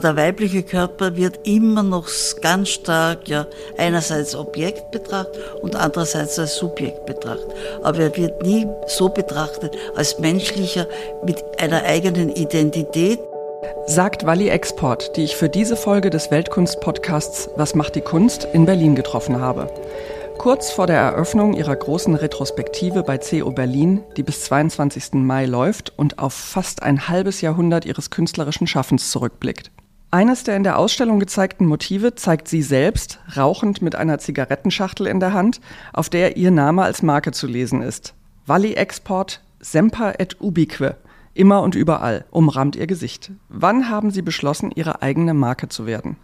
Der weibliche Körper wird immer noch ganz stark ja einerseits Objekt betrachtet und andererseits als Subjekt betrachtet. Aber er wird nie so betrachtet als menschlicher mit einer eigenen Identität. Sagt Walli Export, die ich für diese Folge des Weltkunst-Podcasts Was macht die Kunst in Berlin getroffen habe. Kurz vor der Eröffnung ihrer großen Retrospektive bei CO Berlin, die bis 22. Mai läuft und auf fast ein halbes Jahrhundert ihres künstlerischen Schaffens zurückblickt. Eines der in der Ausstellung gezeigten Motive zeigt sie selbst, rauchend mit einer Zigarettenschachtel in der Hand, auf der ihr Name als Marke zu lesen ist. Walli Export Semper et Ubique. Immer und überall umrahmt ihr Gesicht. Wann haben Sie beschlossen, Ihre eigene Marke zu werden?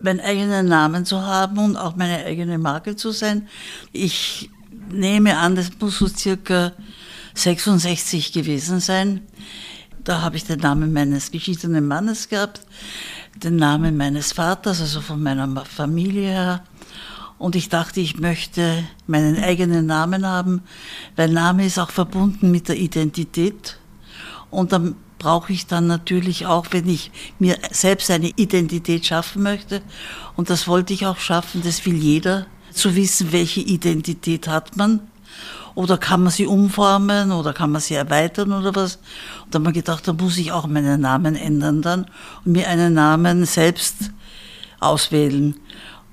Meinen eigenen Namen zu haben und auch meine eigene Marke zu sein. Ich nehme an, das muss so circa 66 gewesen sein. Da habe ich den Namen meines geschiedenen Mannes gehabt, den Namen meines Vaters, also von meiner Familie her. Und ich dachte, ich möchte meinen eigenen Namen haben, weil Name ist auch verbunden mit der Identität. Und dann brauche ich dann natürlich auch, wenn ich mir selbst eine Identität schaffen möchte, und das wollte ich auch schaffen, das will jeder, zu wissen, welche Identität hat man oder kann man sie umformen oder kann man sie erweitern oder was? Da habe ich gedacht, da muss ich auch meinen Namen ändern dann und mir einen Namen selbst auswählen.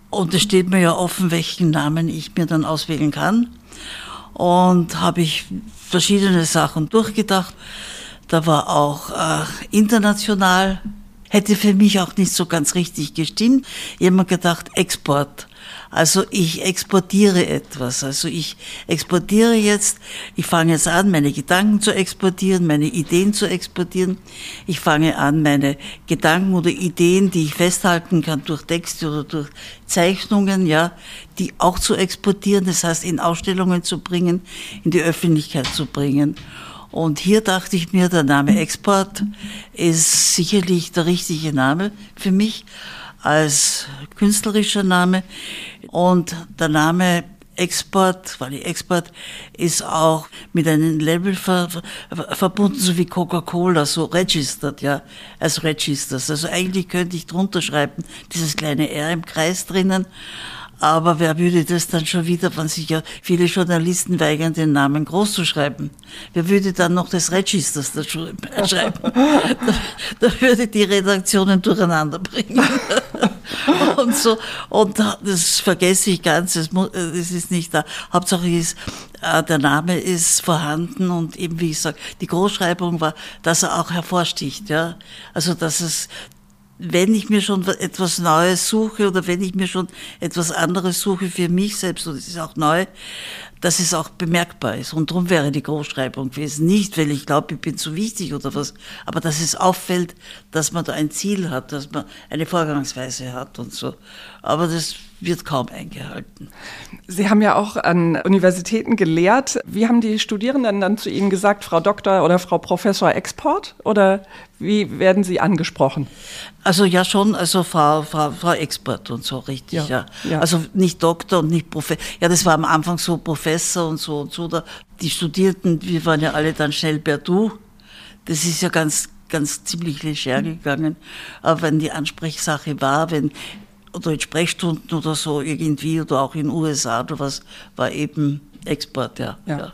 Und es steht mir ja offen, welchen Namen ich mir dann auswählen kann. Und habe ich verschiedene Sachen durchgedacht. Da war auch äh, international, hätte für mich auch nicht so ganz richtig gestimmt. Ich habe mir gedacht, Export. Also ich exportiere etwas. Also ich exportiere jetzt, ich fange jetzt an, meine Gedanken zu exportieren, meine Ideen zu exportieren. Ich fange an, meine Gedanken oder Ideen, die ich festhalten kann durch Texte oder durch Zeichnungen, ja, die auch zu exportieren, das heißt in Ausstellungen zu bringen, in die Öffentlichkeit zu bringen. Und hier dachte ich mir, der Name Export ist sicherlich der richtige Name für mich als künstlerischer Name. Und der Name Export, weil die Export ist auch mit einem Label ver, ver, verbunden, so wie Coca-Cola, so registered, ja, als Registers. Also eigentlich könnte ich drunter schreiben, dieses kleine R im Kreis drinnen, aber wer würde das dann schon wieder, wenn sich ja viele Journalisten weigern, den Namen groß zu schreiben? Wer würde dann noch des Registers da schreiben? da, da würde die Redaktionen durcheinander bringen. und so. Und das vergesse ich ganz, das, das ist nicht da. Hauptsache ist, äh, der Name ist vorhanden und eben, wie ich sage, die Großschreibung war, dass er auch hervorsticht, ja. Also, dass es, wenn ich mir schon etwas Neues suche oder wenn ich mir schon etwas anderes suche für mich selbst, und es ist auch neu, dass es auch bemerkbar ist. Und darum wäre die Großschreibung gewesen. Nicht, weil ich glaube, ich bin zu wichtig oder was, aber dass es auffällt, dass man da ein Ziel hat, dass man eine Vorgangsweise hat und so. Aber das wird kaum eingehalten. Sie haben ja auch an Universitäten gelehrt. Wie haben die Studierenden dann zu Ihnen gesagt, Frau Doktor oder Frau Professor Export? Oder wie werden Sie angesprochen? Also ja schon, also Frau, Frau, Frau Export und so, richtig, ja, ja. ja. Also nicht Doktor und nicht Professor. Ja, das war am Anfang so Professor und so und so. Die Studierten, wir waren ja alle dann schnell per Du. Das ist ja ganz, ganz ziemlich leger gegangen. Aber wenn die Ansprechsache war, wenn oder in Sprechstunden oder so irgendwie oder auch in den USA oder was, war eben Export, ja. ja. ja.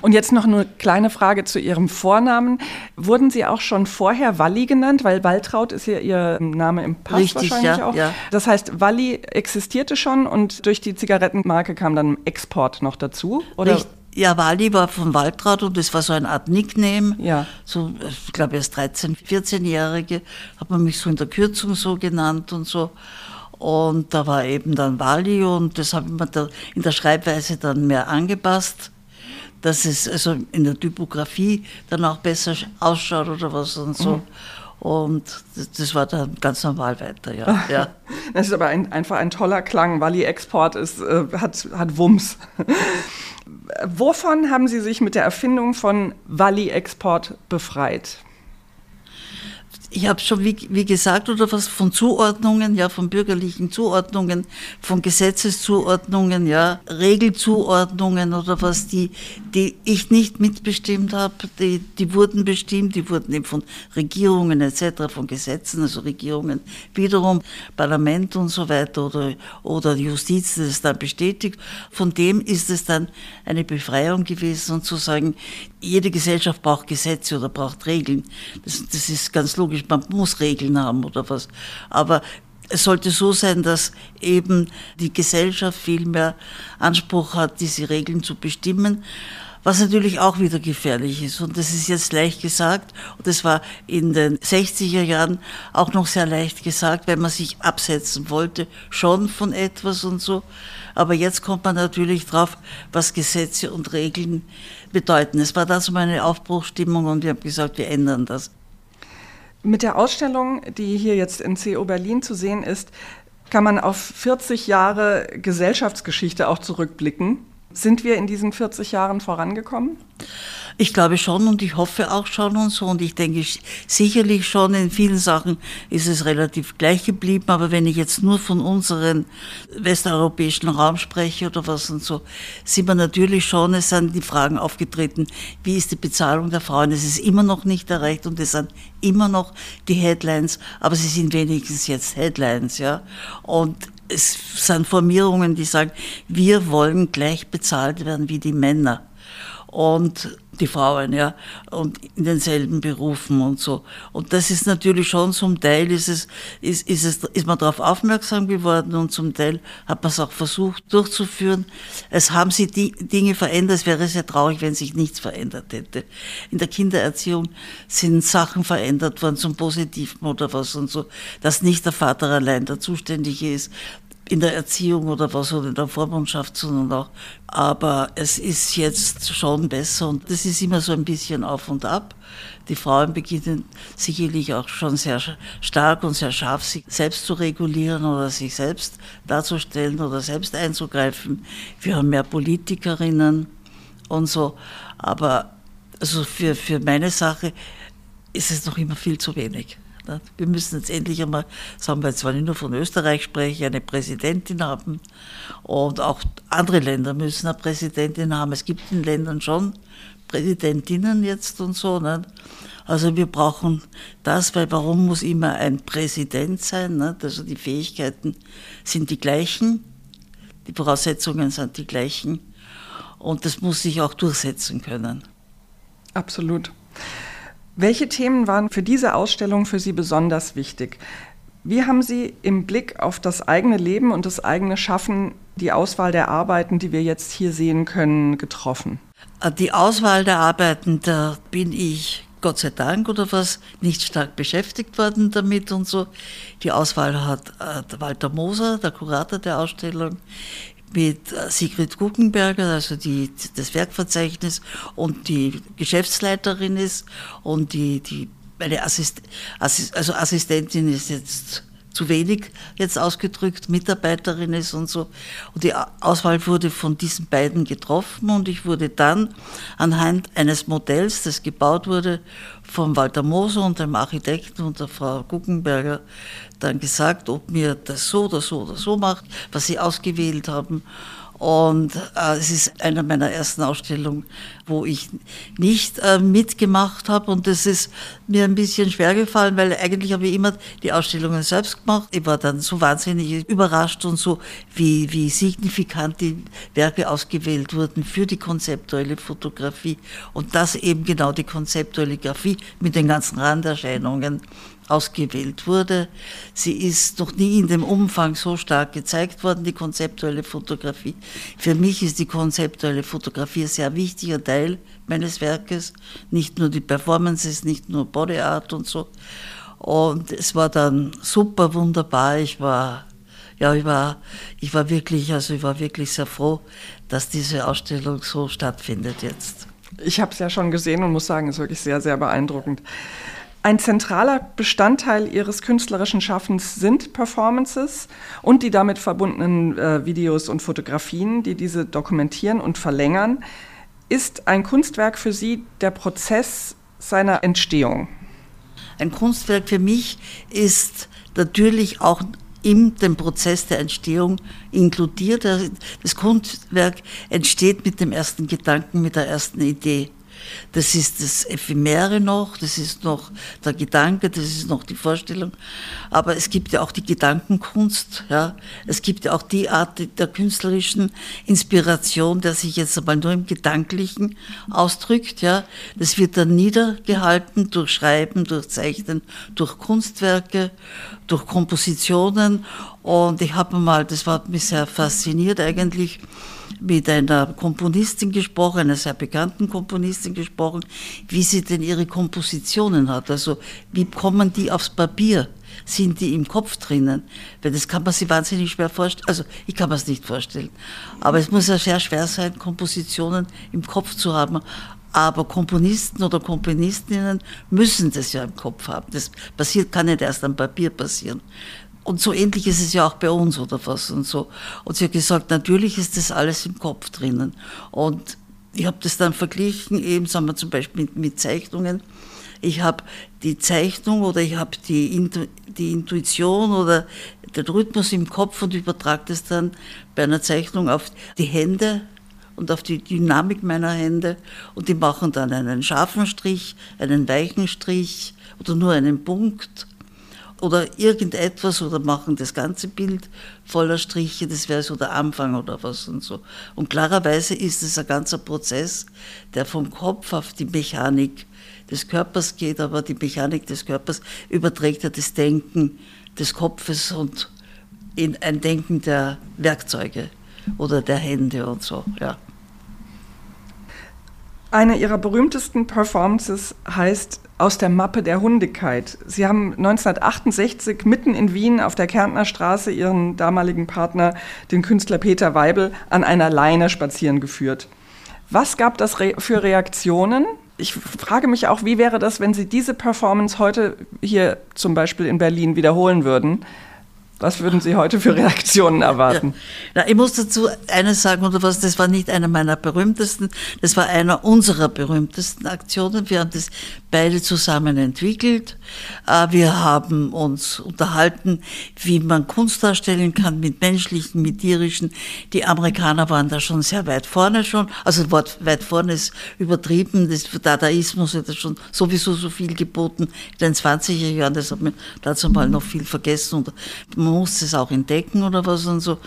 Und jetzt noch eine kleine Frage zu Ihrem Vornamen. Wurden Sie auch schon vorher Walli genannt? Weil Waltraud ist ja Ihr Name im Pass Richtig, wahrscheinlich ja, auch. Ja. Das heißt, Walli existierte schon und durch die Zigarettenmarke kam dann Export noch dazu? Oder? Richtig. Ja, Wali war von Waltraud und das war so eine Art Nickname. Ja. So, ich glaube, als 13-, 14-Jährige hat man mich so in der Kürzung so genannt und so. Und da war eben dann Wali und das habe ich mir da in der Schreibweise dann mehr angepasst, dass es also in der Typografie dann auch besser ausschaut oder was und so. Mhm. Und das, war dann ganz normal weiter, ja. ja. Das ist aber ein, einfach ein toller Klang. Wally Export ist, äh, hat, hat Wumms. Wovon haben Sie sich mit der Erfindung von Wally Export befreit? Ich habe schon, wie, wie gesagt, oder was von Zuordnungen, ja, von bürgerlichen Zuordnungen, von Gesetzeszuordnungen, ja, Regelzuordnungen oder was, die, die ich nicht mitbestimmt habe, die, die wurden bestimmt, die wurden eben von Regierungen etc., von Gesetzen, also Regierungen wiederum, Parlament und so weiter oder, oder Justiz, das dann bestätigt. Von dem ist es dann eine Befreiung gewesen und zu sagen, jede Gesellschaft braucht Gesetze oder braucht Regeln. Das, das ist ganz logisch, man muss Regeln haben oder was. Aber es sollte so sein, dass eben die Gesellschaft viel mehr Anspruch hat, diese Regeln zu bestimmen, was natürlich auch wieder gefährlich ist. Und das ist jetzt leicht gesagt. Und das war in den 60er Jahren auch noch sehr leicht gesagt, wenn man sich absetzen wollte, schon von etwas und so. Aber jetzt kommt man natürlich drauf, was Gesetze und Regeln bedeuten. Es war da so eine Aufbruchstimmung und wir haben gesagt, wir ändern das. Mit der Ausstellung, die hier jetzt in CO Berlin zu sehen ist, kann man auf 40 Jahre Gesellschaftsgeschichte auch zurückblicken. Sind wir in diesen 40 Jahren vorangekommen? Ich glaube schon und ich hoffe auch schon und so. Und ich denke sicherlich schon, in vielen Sachen ist es relativ gleich geblieben. Aber wenn ich jetzt nur von unseren westeuropäischen Raum spreche oder was und so, sieht man natürlich schon, es sind die Fragen aufgetreten, wie ist die Bezahlung der Frauen? Es ist immer noch nicht erreicht und es sind immer noch die Headlines, aber sie sind wenigstens jetzt Headlines, ja. Und es sind Formierungen, die sagen, wir wollen gleich bezahlt werden wie die Männer und die Frauen, ja, und in denselben Berufen und so. Und das ist natürlich schon zum Teil ist es, ist, ist es, ist man darauf aufmerksam geworden und zum Teil hat man es auch versucht durchzuführen. Es haben sich die Dinge verändert. Es wäre sehr traurig, wenn sich nichts verändert hätte. In der Kindererziehung sind Sachen verändert worden zum Positiven oder was und so, dass nicht der Vater allein der Zuständige ist, in der Erziehung oder was oder in der Vormundschaft, sondern auch. Aber es ist jetzt schon besser und das ist immer so ein bisschen auf und ab. Die Frauen beginnen sicherlich auch schon sehr stark und sehr scharf, sich selbst zu regulieren oder sich selbst darzustellen oder selbst einzugreifen. Wir haben mehr Politikerinnen und so. Aber also für, für meine Sache ist es noch immer viel zu wenig. Wir müssen jetzt endlich einmal, sagen wir jetzt, wenn ich nur von Österreich spreche, eine Präsidentin haben. Und auch andere Länder müssen eine Präsidentin haben. Es gibt in Ländern schon Präsidentinnen jetzt und so. Nicht? Also wir brauchen das, weil warum muss immer ein Präsident sein? Nicht? Also die Fähigkeiten sind die gleichen, die Voraussetzungen sind die gleichen und das muss sich auch durchsetzen können. Absolut. Welche Themen waren für diese Ausstellung für Sie besonders wichtig? Wie haben Sie im Blick auf das eigene Leben und das eigene Schaffen die Auswahl der Arbeiten, die wir jetzt hier sehen können, getroffen? Äh, die Auswahl der Arbeiten, da bin ich Gott sei Dank oder was, nicht stark beschäftigt worden damit und so. Die Auswahl hat äh, Walter Moser, der Kurator der Ausstellung, mit äh, Sigrid Guckenberger, also die, das Werkverzeichnis und die Geschäftsleiterin ist. Und die, die meine Assist, Assist, also Assistentin ist jetzt zu wenig jetzt ausgedrückt, Mitarbeiterin ist und so. Und die Auswahl wurde von diesen beiden getroffen und ich wurde dann anhand eines Modells, das gebaut wurde von Walter Moser und dem Architekten und der Frau Guckenberger, dann gesagt, ob mir das so oder so oder so macht, was sie ausgewählt haben. Und äh, es ist eine meiner ersten Ausstellungen, wo ich nicht äh, mitgemacht habe. Und das ist mir ein bisschen schwer gefallen, weil eigentlich habe ich immer die Ausstellungen selbst gemacht. Ich war dann so wahnsinnig überrascht und so, wie, wie signifikant die Werke ausgewählt wurden für die konzeptuelle Fotografie. Und das eben genau die konzeptuelle Grafie mit den ganzen Randerscheinungen ausgewählt wurde. Sie ist noch nie in dem Umfang so stark gezeigt worden, die konzeptuelle Fotografie. Für mich ist die konzeptuelle Fotografie sehr wichtiger Teil meines Werkes. Nicht nur die Performances, nicht nur Body Art und so. Und es war dann super wunderbar. Ich war, ja, ich war, ich war wirklich, also ich war wirklich sehr froh, dass diese Ausstellung so stattfindet jetzt. Ich habe es ja schon gesehen und muss sagen, es ist wirklich sehr, sehr beeindruckend. Ein zentraler Bestandteil ihres künstlerischen Schaffens sind Performances und die damit verbundenen äh, Videos und Fotografien, die diese dokumentieren und verlängern. Ist ein Kunstwerk für Sie der Prozess seiner Entstehung? Ein Kunstwerk für mich ist natürlich auch in dem Prozess der Entstehung inkludiert. Das Kunstwerk entsteht mit dem ersten Gedanken, mit der ersten Idee. Das ist das Ephemere noch, das ist noch der Gedanke, das ist noch die Vorstellung. Aber es gibt ja auch die Gedankenkunst, ja. Es gibt ja auch die Art der künstlerischen Inspiration, der sich jetzt einmal nur im Gedanklichen ausdrückt, ja. Das wird dann niedergehalten durch Schreiben, durch Zeichnen, durch Kunstwerke, durch Kompositionen. Und ich habe mal, das war mich sehr fasziniert eigentlich, mit einer Komponistin gesprochen, einer sehr bekannten Komponistin gesprochen, wie sie denn ihre Kompositionen hat. Also wie kommen die aufs Papier? Sind die im Kopf drinnen? Weil das kann man sich wahnsinnig schwer vorstellen. Also ich kann mir es nicht vorstellen. Aber es muss ja sehr schwer sein, Kompositionen im Kopf zu haben. Aber Komponisten oder Komponistinnen müssen das ja im Kopf haben. Das passiert, kann nicht erst am Papier passieren. Und so ähnlich ist es ja auch bei uns oder was und so. Und sie hat gesagt, natürlich ist das alles im Kopf drinnen. Und ich habe das dann verglichen, eben sagen wir zum Beispiel mit, mit Zeichnungen. Ich habe die Zeichnung oder ich habe die, Intu die Intuition oder den Rhythmus im Kopf und übertrage das dann bei einer Zeichnung auf die Hände und auf die Dynamik meiner Hände und die machen dann einen scharfen Strich, einen weichen Strich oder nur einen Punkt oder irgendetwas oder machen das ganze Bild voller Striche, das wäre so der Anfang oder was und so. Und klarerweise ist es ein ganzer Prozess, der vom Kopf auf die Mechanik des Körpers geht, aber die Mechanik des Körpers überträgt ja das Denken des Kopfes und in ein Denken der Werkzeuge oder der Hände und so, ja. Eine ihrer berühmtesten Performances heißt Aus der Mappe der Hundigkeit. Sie haben 1968 mitten in Wien auf der Kärntner Straße ihren damaligen Partner, den Künstler Peter Weibel, an einer Leine spazieren geführt. Was gab das für Reaktionen? Ich frage mich auch, wie wäre das, wenn Sie diese Performance heute hier zum Beispiel in Berlin wiederholen würden? Was würden Sie heute für Reaktionen erwarten? Ja. Na, ich muss dazu eines sagen, oder was, das war nicht einer meiner berühmtesten, das war einer unserer berühmtesten Aktionen. Wir haben das beide zusammen entwickelt. Äh, wir haben uns unterhalten, wie man Kunst darstellen kann mit menschlichen, mit tierischen. Die Amerikaner waren da schon sehr weit vorne schon. Also Wort weit vorne ist übertrieben. Das Dadaismus hat schon sowieso so viel geboten in den 20er Jahren. Das hat man dazu mal noch viel vergessen. Und man muss es auch entdecken oder was und so.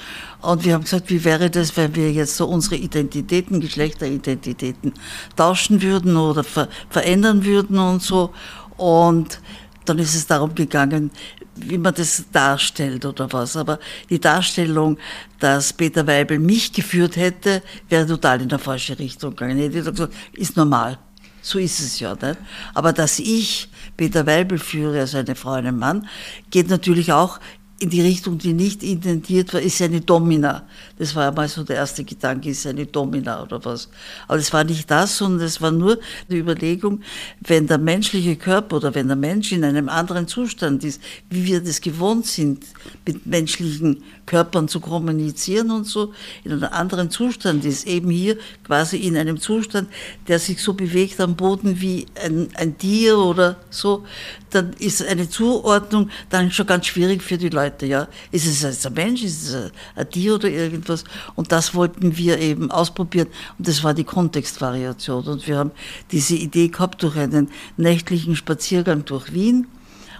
Und wir haben gesagt, wie wäre das, wenn wir jetzt so unsere Identitäten, Geschlechteridentitäten tauschen würden oder ver verändern würden und so. Und dann ist es darum gegangen, wie man das darstellt oder was. Aber die Darstellung, dass Peter Weibel mich geführt hätte, wäre total in der falsche Richtung gegangen. Ich hätte gesagt, ist normal. So ist es ja. Nicht? Aber dass ich Peter Weibel führe, also eine Frau, einen Mann, geht natürlich auch in die Richtung, die nicht intentiert war, ist eine Domina. Das war einmal so der erste Gedanke, ist eine Domina oder was. Aber es war nicht das, sondern es war nur die Überlegung, wenn der menschliche Körper oder wenn der Mensch in einem anderen Zustand ist, wie wir das gewohnt sind, mit menschlichen Körpern zu kommunizieren und so, in einem anderen Zustand ist, eben hier quasi in einem Zustand, der sich so bewegt am Boden wie ein, ein Tier oder so, dann ist eine Zuordnung dann schon ganz schwierig für die Leute. Ja, ist es ein Mensch, ist es ein Tier oder irgendwas? Und das wollten wir eben ausprobieren. Und das war die Kontextvariation. Und wir haben diese Idee gehabt durch einen nächtlichen Spaziergang durch Wien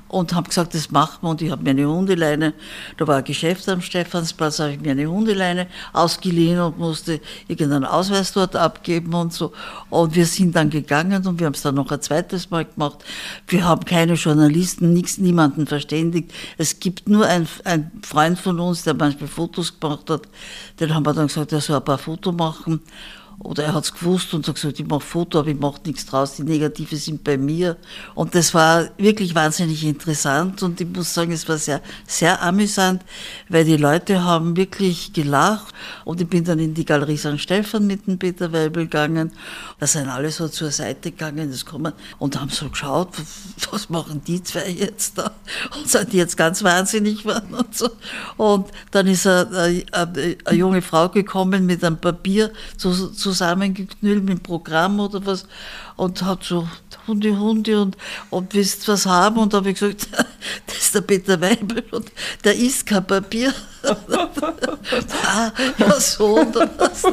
und habe gesagt, das machen wir. Und ich habe mir eine Hundeleine, da war ein Geschäft am Stephansplatz, habe ich mir eine Hundeleine ausgeliehen und musste irgendeinen Ausweis dort abgeben und so. Und wir sind dann gegangen und wir haben es dann noch ein zweites Mal gemacht. Wir haben keine Journalisten, nichts, niemanden verständigt. Es gibt nur einen Freund von uns, der manchmal Fotos gemacht hat. Den haben wir dann gesagt, er soll ein paar Fotos machen. Oder er hat es gewusst und hat gesagt, ich mache Foto, aber ich mache nichts draus, die Negative sind bei mir. Und das war wirklich wahnsinnig interessant und ich muss sagen, es war sehr, sehr amüsant, weil die Leute haben wirklich gelacht und ich bin dann in die Galerie St. Stephan mit dem Peter Weibel gegangen. Da sind alle so zur Seite gegangen, das kommen und haben so geschaut, was machen die zwei jetzt da? Und sind die jetzt ganz wahnsinnig geworden und so. Und dann ist eine, eine, eine junge Frau gekommen mit einem Papier, so, so zusammengeknüllt mit dem Programm oder was und hat so Hundi, Hundi und, und willst was haben? Und da habe ich gesagt, das ist der Peter Weibel und der isst kein Papier. Ja, so und was.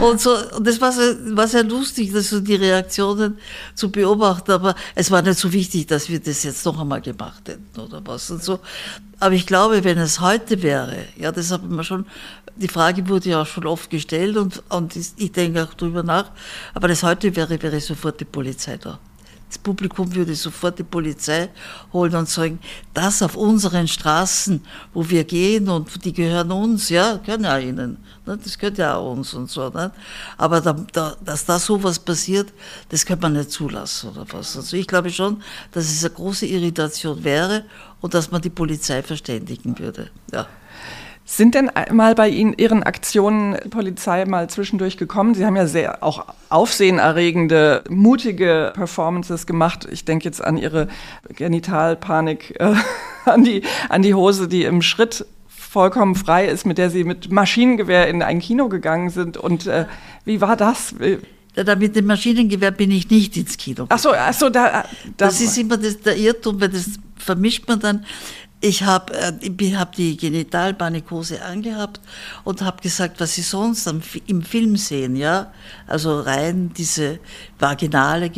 und so. Und das war, sehr, war sehr lustig, das so die Reaktionen zu beobachten, aber es war nicht so wichtig, dass wir das jetzt noch einmal gemacht hätten oder was und so. Aber ich glaube, wenn es heute wäre, ja, das habe ich mir schon, die Frage wurde ja auch schon oft gestellt und, und ich denke auch drüber nach, aber das heute wäre, wäre sofort die Polizei da. Das Publikum würde sofort die Polizei holen und sagen, das auf unseren Straßen, wo wir gehen und die gehören uns, ja, gehören ja ihnen. Ne, das gehört ja auch uns und so. Ne? Aber da, da, dass da sowas passiert, das könnte man nicht zulassen oder was. Also ich glaube schon, dass es eine große Irritation wäre und dass man die Polizei verständigen würde. Ja. Sind denn mal bei Ihnen Ihren Aktionen Polizei mal zwischendurch gekommen? Sie haben ja sehr auch aufsehenerregende, mutige Performances gemacht. Ich denke jetzt an Ihre Genitalpanik, äh, an, die, an die Hose, die im Schritt vollkommen frei ist, mit der Sie mit Maschinengewehr in ein Kino gegangen sind. Und äh, wie war das? Da mit dem Maschinengewehr bin ich nicht ins Kino. Ach so, ach so da, da das ist immer das, der Irrtum, weil das vermischt man dann. Ich habe äh, hab die Genitalpanikose angehabt und habe gesagt, was Sie sonst im Film sehen, ja, also rein diese vaginale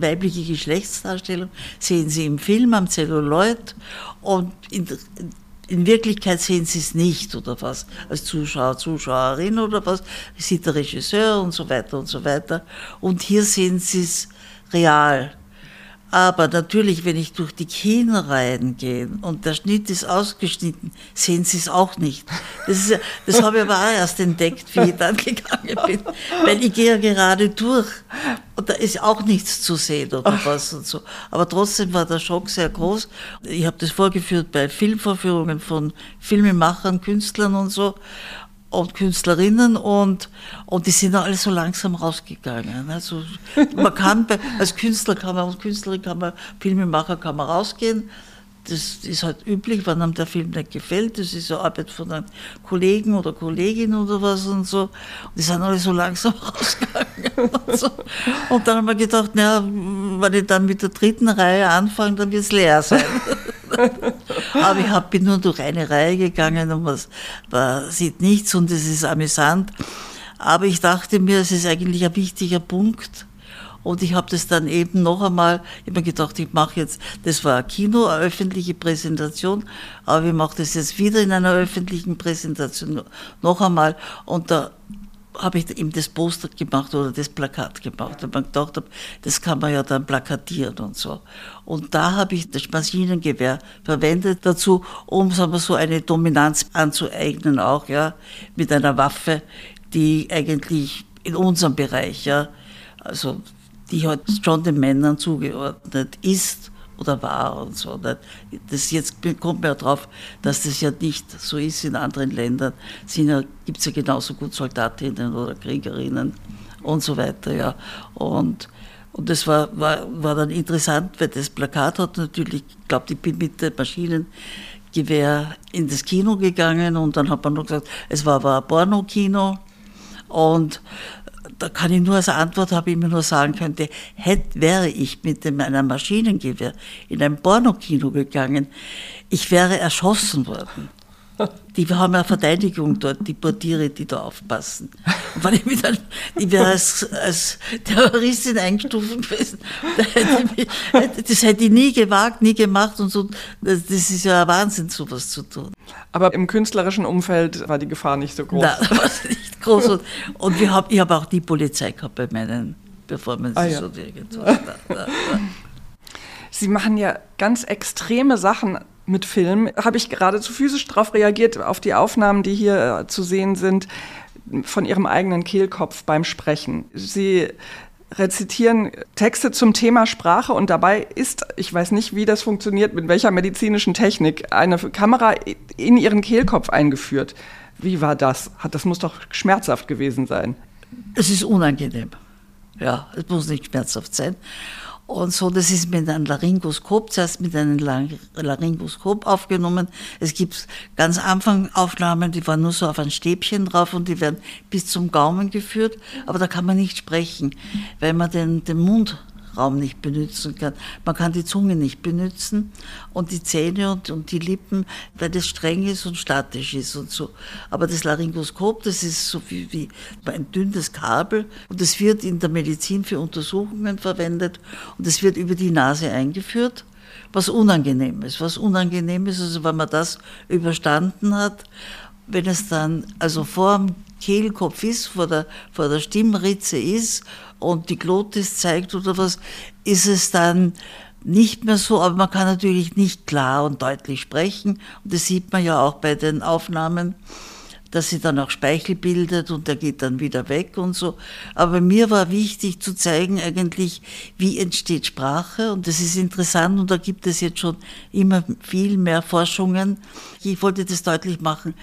weibliche Geschlechtsdarstellung sehen Sie im Film am Zelluloid und in, in Wirklichkeit sehen Sie es nicht oder was, als Zuschauer, Zuschauerin oder was, sieht der Regisseur und so weiter und so weiter. Und hier sehen Sie es real. Aber natürlich, wenn ich durch die Kienreihen gehe und der Schnitt ist ausgeschnitten, sehen Sie es auch nicht. Das, ist, das habe ich aber auch erst entdeckt, wie ich dann gegangen bin. Weil ich gehe ja gerade durch und da ist auch nichts zu sehen oder was und so. Aber trotzdem war der Schock sehr groß. Ich habe das vorgeführt bei Filmvorführungen von Filmemachern, Künstlern und so und Künstlerinnen und, und die sind alle so langsam rausgegangen. Also man kann bei, als Künstler kann man, als Künstlerin kann man, Filmemacher kann man rausgehen. Das ist halt üblich, wenn einem der Film nicht gefällt. Das ist eine Arbeit von einem Kollegen oder Kollegin oder was und so. Und die sind alle so langsam rausgegangen. Und, so. und dann haben wir gedacht, naja, wenn ich dann mit der dritten Reihe anfange, dann wird es leer sein. Aber ich hab, bin nur durch eine Reihe gegangen und man, man sieht nichts und es ist amüsant. Aber ich dachte mir, es ist eigentlich ein wichtiger Punkt. Und ich habe das dann eben noch einmal, ich habe mir gedacht, ich mache jetzt, das war ein Kino, eine öffentliche Präsentation, aber ich mache das jetzt wieder in einer öffentlichen Präsentation noch einmal. Und da habe ich ihm das Poster gemacht oder das Plakat gemacht, weil man gedacht habe, das kann man ja dann plakatieren und so. Und da habe ich das Maschinengewehr verwendet dazu, um sagen wir, so eine Dominanz anzueignen, auch ja, mit einer Waffe, die eigentlich in unserem Bereich, ja, also die halt schon den Männern zugeordnet ist oder war und so. Das jetzt kommt mir ja drauf, dass das ja nicht so ist in anderen Ländern. Ja, gibt es ja genauso gut Soldatinnen oder Kriegerinnen und so weiter, ja. Und, und das war, war, war dann interessant, weil das Plakat hat natürlich, ich glaube, ich bin mit dem Maschinengewehr in das Kino gegangen und dann hat man noch gesagt, es war aber ein Porno-Kino und da kann ich nur als Antwort, habe ich mir nur sagen könnte, hätte, wäre ich mit dem, einem Maschinengewehr in ein Pornokino gegangen, ich wäre erschossen worden. Die haben eine Verteidigung dort, die Portiere, die da aufpassen. Und wenn ich, mit einem, ich wäre als, als Terroristin eingestuft gewesen, das hätte ich nie gewagt, nie gemacht und so. Das ist ja ein Wahnsinn, sowas zu tun. Aber im künstlerischen Umfeld war die Gefahr nicht so groß. Nein, war nicht groß. Und, und wir hab, ich habe auch die Polizei gehabt bei meinen Performances. Ah, ja. so Sie machen ja ganz extreme Sachen mit Film. Habe ich geradezu physisch darauf reagiert, auf die Aufnahmen, die hier äh, zu sehen sind, von Ihrem eigenen Kehlkopf beim Sprechen. Sie rezitieren Texte zum Thema Sprache und dabei ist, ich weiß nicht, wie das funktioniert, mit welcher medizinischen Technik, eine Kamera in Ihren Kehlkopf eingeführt. Wie war das? Das muss doch schmerzhaft gewesen sein. Es ist unangenehm. Ja, es muss nicht schmerzhaft sein. Und so, das ist mit einem Laryngoskop, zuerst mit einem Laryngoskop aufgenommen. Es gibt ganz Anfang Aufnahmen, die waren nur so auf ein Stäbchen drauf und die werden bis zum Gaumen geführt, aber da kann man nicht sprechen, weil man den, den Mund Raum nicht benutzen kann. Man kann die Zunge nicht benutzen und die Zähne und, und die Lippen, weil das streng ist und statisch ist und so. Aber das Laryngoskop, das ist so wie, wie ein dünnes Kabel und es wird in der Medizin für Untersuchungen verwendet und es wird über die Nase eingeführt was unangenehm ist. Was unangenehm ist, also wenn man das überstanden hat, wenn es dann also vor dem Kehlkopf ist, vor der, vor der Stimmritze ist und die Glotis zeigt oder was, ist es dann nicht mehr so, aber man kann natürlich nicht klar und deutlich sprechen. Und das sieht man ja auch bei den Aufnahmen, dass sie dann auch Speichel bildet und der geht dann wieder weg und so. Aber mir war wichtig zu zeigen eigentlich, wie entsteht Sprache und das ist interessant und da gibt es jetzt schon immer viel mehr Forschungen. Ich wollte das deutlich machen,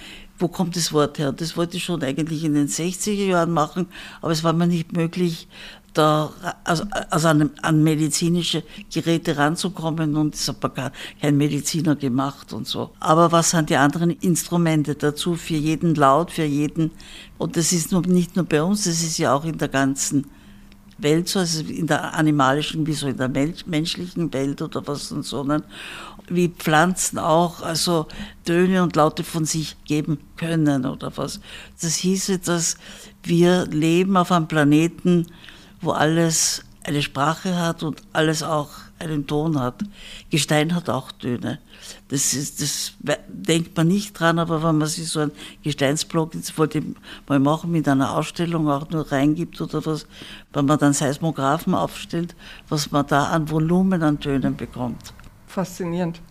wo kommt das Wort her? Das wollte ich schon eigentlich in den 60er Jahren machen, aber es war mir nicht möglich, da also, also an, an, medizinische Geräte ranzukommen und das hat gar kein Mediziner gemacht und so. Aber was sind die anderen Instrumente dazu für jeden Laut, für jeden? Und das ist nur, nicht nur bei uns, das ist ja auch in der ganzen Welt so, also in der animalischen wie so in der menschlichen Welt oder was und so. Ne? Wie Pflanzen auch also Töne und Laute von sich geben können oder was. Das hieße, dass wir leben auf einem Planeten, wo alles eine Sprache hat und alles auch einen Ton hat. Gestein hat auch Töne. Das, ist, das denkt man nicht dran, aber wenn man sich so einen Gesteinsblock, jetzt wollte ich mal machen, mit einer Ausstellung auch nur reingibt oder was, wenn man dann Seismographen aufstellt, was man da an Volumen an Tönen bekommt. Faszinierend.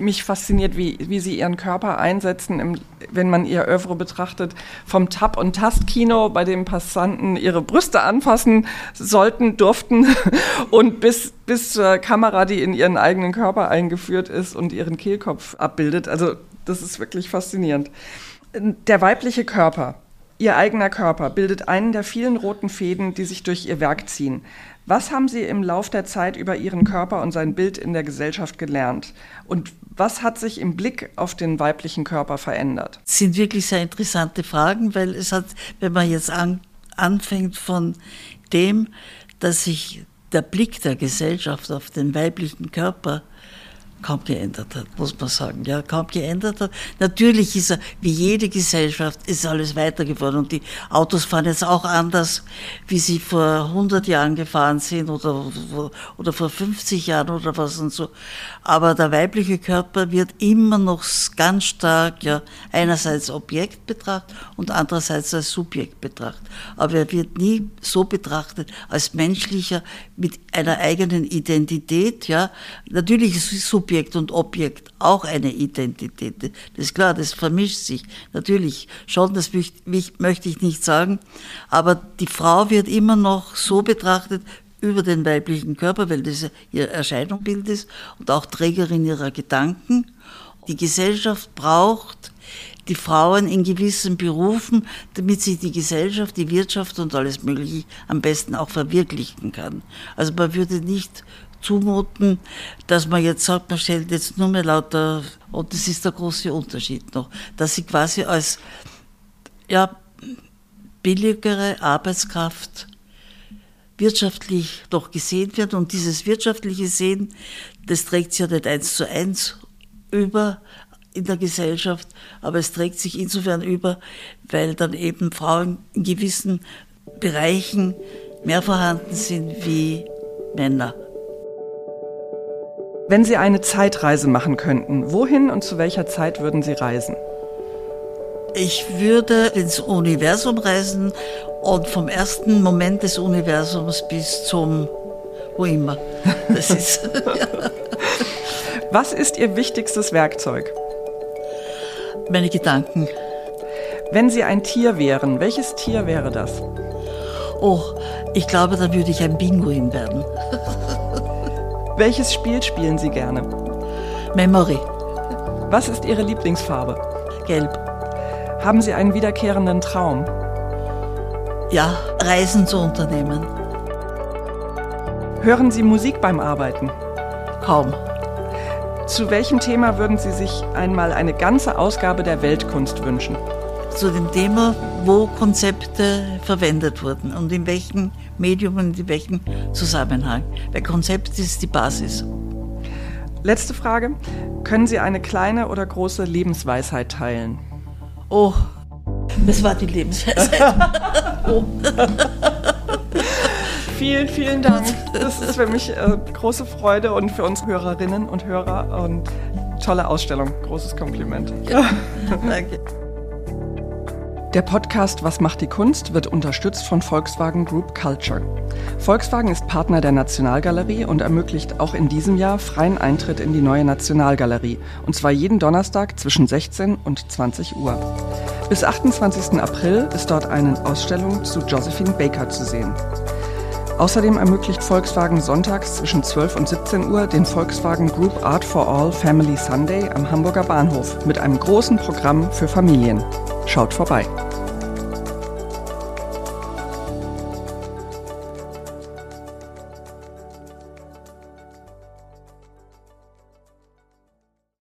Mich fasziniert, wie, wie Sie Ihren Körper einsetzen, im, wenn man Ihr Oeuvre betrachtet. Vom Tab- und Tastkino, bei dem Passanten ihre Brüste anfassen sollten, durften, und bis, bis zur Kamera, die in ihren eigenen Körper eingeführt ist und ihren Kehlkopf abbildet. Also, das ist wirklich faszinierend. Der weibliche Körper, Ihr eigener Körper, bildet einen der vielen roten Fäden, die sich durch Ihr Werk ziehen. Was haben Sie im Lauf der Zeit über Ihren Körper und sein Bild in der Gesellschaft gelernt? Und was hat sich im Blick auf den weiblichen Körper verändert? Das sind wirklich sehr interessante Fragen, weil es hat, wenn man jetzt an, anfängt von dem, dass sich der Blick der Gesellschaft auf den weiblichen Körper kaum geändert hat, muss man sagen. Ja, kaum geändert hat. Natürlich ist er, wie jede Gesellschaft, ist alles weiter geworden und die Autos fahren jetzt auch anders, wie sie vor 100 Jahren gefahren sind oder, oder vor 50 Jahren oder was und so. Aber der weibliche Körper wird immer noch ganz stark, ja, einerseits Objekt betrachtet und andererseits als Subjekt betrachtet. Aber er wird nie so betrachtet als menschlicher mit einer eigenen Identität, ja. Natürlich ist es Subjekt und Objekt auch eine Identität. Das ist klar, das vermischt sich. Natürlich schon, das möchte ich nicht sagen. Aber die Frau wird immer noch so betrachtet über den weiblichen Körper, weil das ihr Erscheinungsbild ist und auch Trägerin ihrer Gedanken. Die Gesellschaft braucht die Frauen in gewissen Berufen, damit sich die Gesellschaft, die Wirtschaft und alles Mögliche am besten auch verwirklichen kann. Also man würde nicht zumuten, dass man jetzt sagt, man stellt jetzt nur mehr lauter, und das ist der große Unterschied noch, dass sie quasi als ja, billigere Arbeitskraft wirtschaftlich doch gesehen wird. Und dieses wirtschaftliche Sehen, das trägt sich ja nicht eins zu eins über in der Gesellschaft, aber es trägt sich insofern über, weil dann eben Frauen in gewissen Bereichen mehr vorhanden sind wie Männer. Wenn Sie eine Zeitreise machen könnten, wohin und zu welcher Zeit würden Sie reisen? Ich würde ins Universum reisen und vom ersten Moment des Universums bis zum wo immer. Das ist, ja. Was ist Ihr wichtigstes Werkzeug? Meine Gedanken. Wenn Sie ein Tier wären, welches Tier wäre das? Oh, ich glaube, dann würde ich ein Pinguin werden. Welches Spiel spielen Sie gerne? Memory. Was ist Ihre Lieblingsfarbe? Gelb. Haben Sie einen wiederkehrenden Traum? Ja, Reisen zu unternehmen. Hören Sie Musik beim Arbeiten? Kaum. Zu welchem Thema würden Sie sich einmal eine ganze Ausgabe der Weltkunst wünschen? zu dem Thema, wo Konzepte verwendet wurden und in welchem Medium und in welchem Zusammenhang. Weil Konzept ist die Basis. Letzte Frage. Können Sie eine kleine oder große Lebensweisheit teilen? Oh, das war die Lebensweisheit. oh. vielen, vielen Dank. Das ist für mich äh, große Freude und für uns Hörerinnen und Hörer und tolle Ausstellung. Großes Kompliment. Ja, danke. Der Podcast Was macht die Kunst wird unterstützt von Volkswagen Group Culture. Volkswagen ist Partner der Nationalgalerie und ermöglicht auch in diesem Jahr freien Eintritt in die neue Nationalgalerie, und zwar jeden Donnerstag zwischen 16 und 20 Uhr. Bis 28. April ist dort eine Ausstellung zu Josephine Baker zu sehen. Außerdem ermöglicht Volkswagen sonntags zwischen 12 und 17 Uhr den Volkswagen Group Art for All Family Sunday am Hamburger Bahnhof mit einem großen Programm für Familien. Schaut vorbei.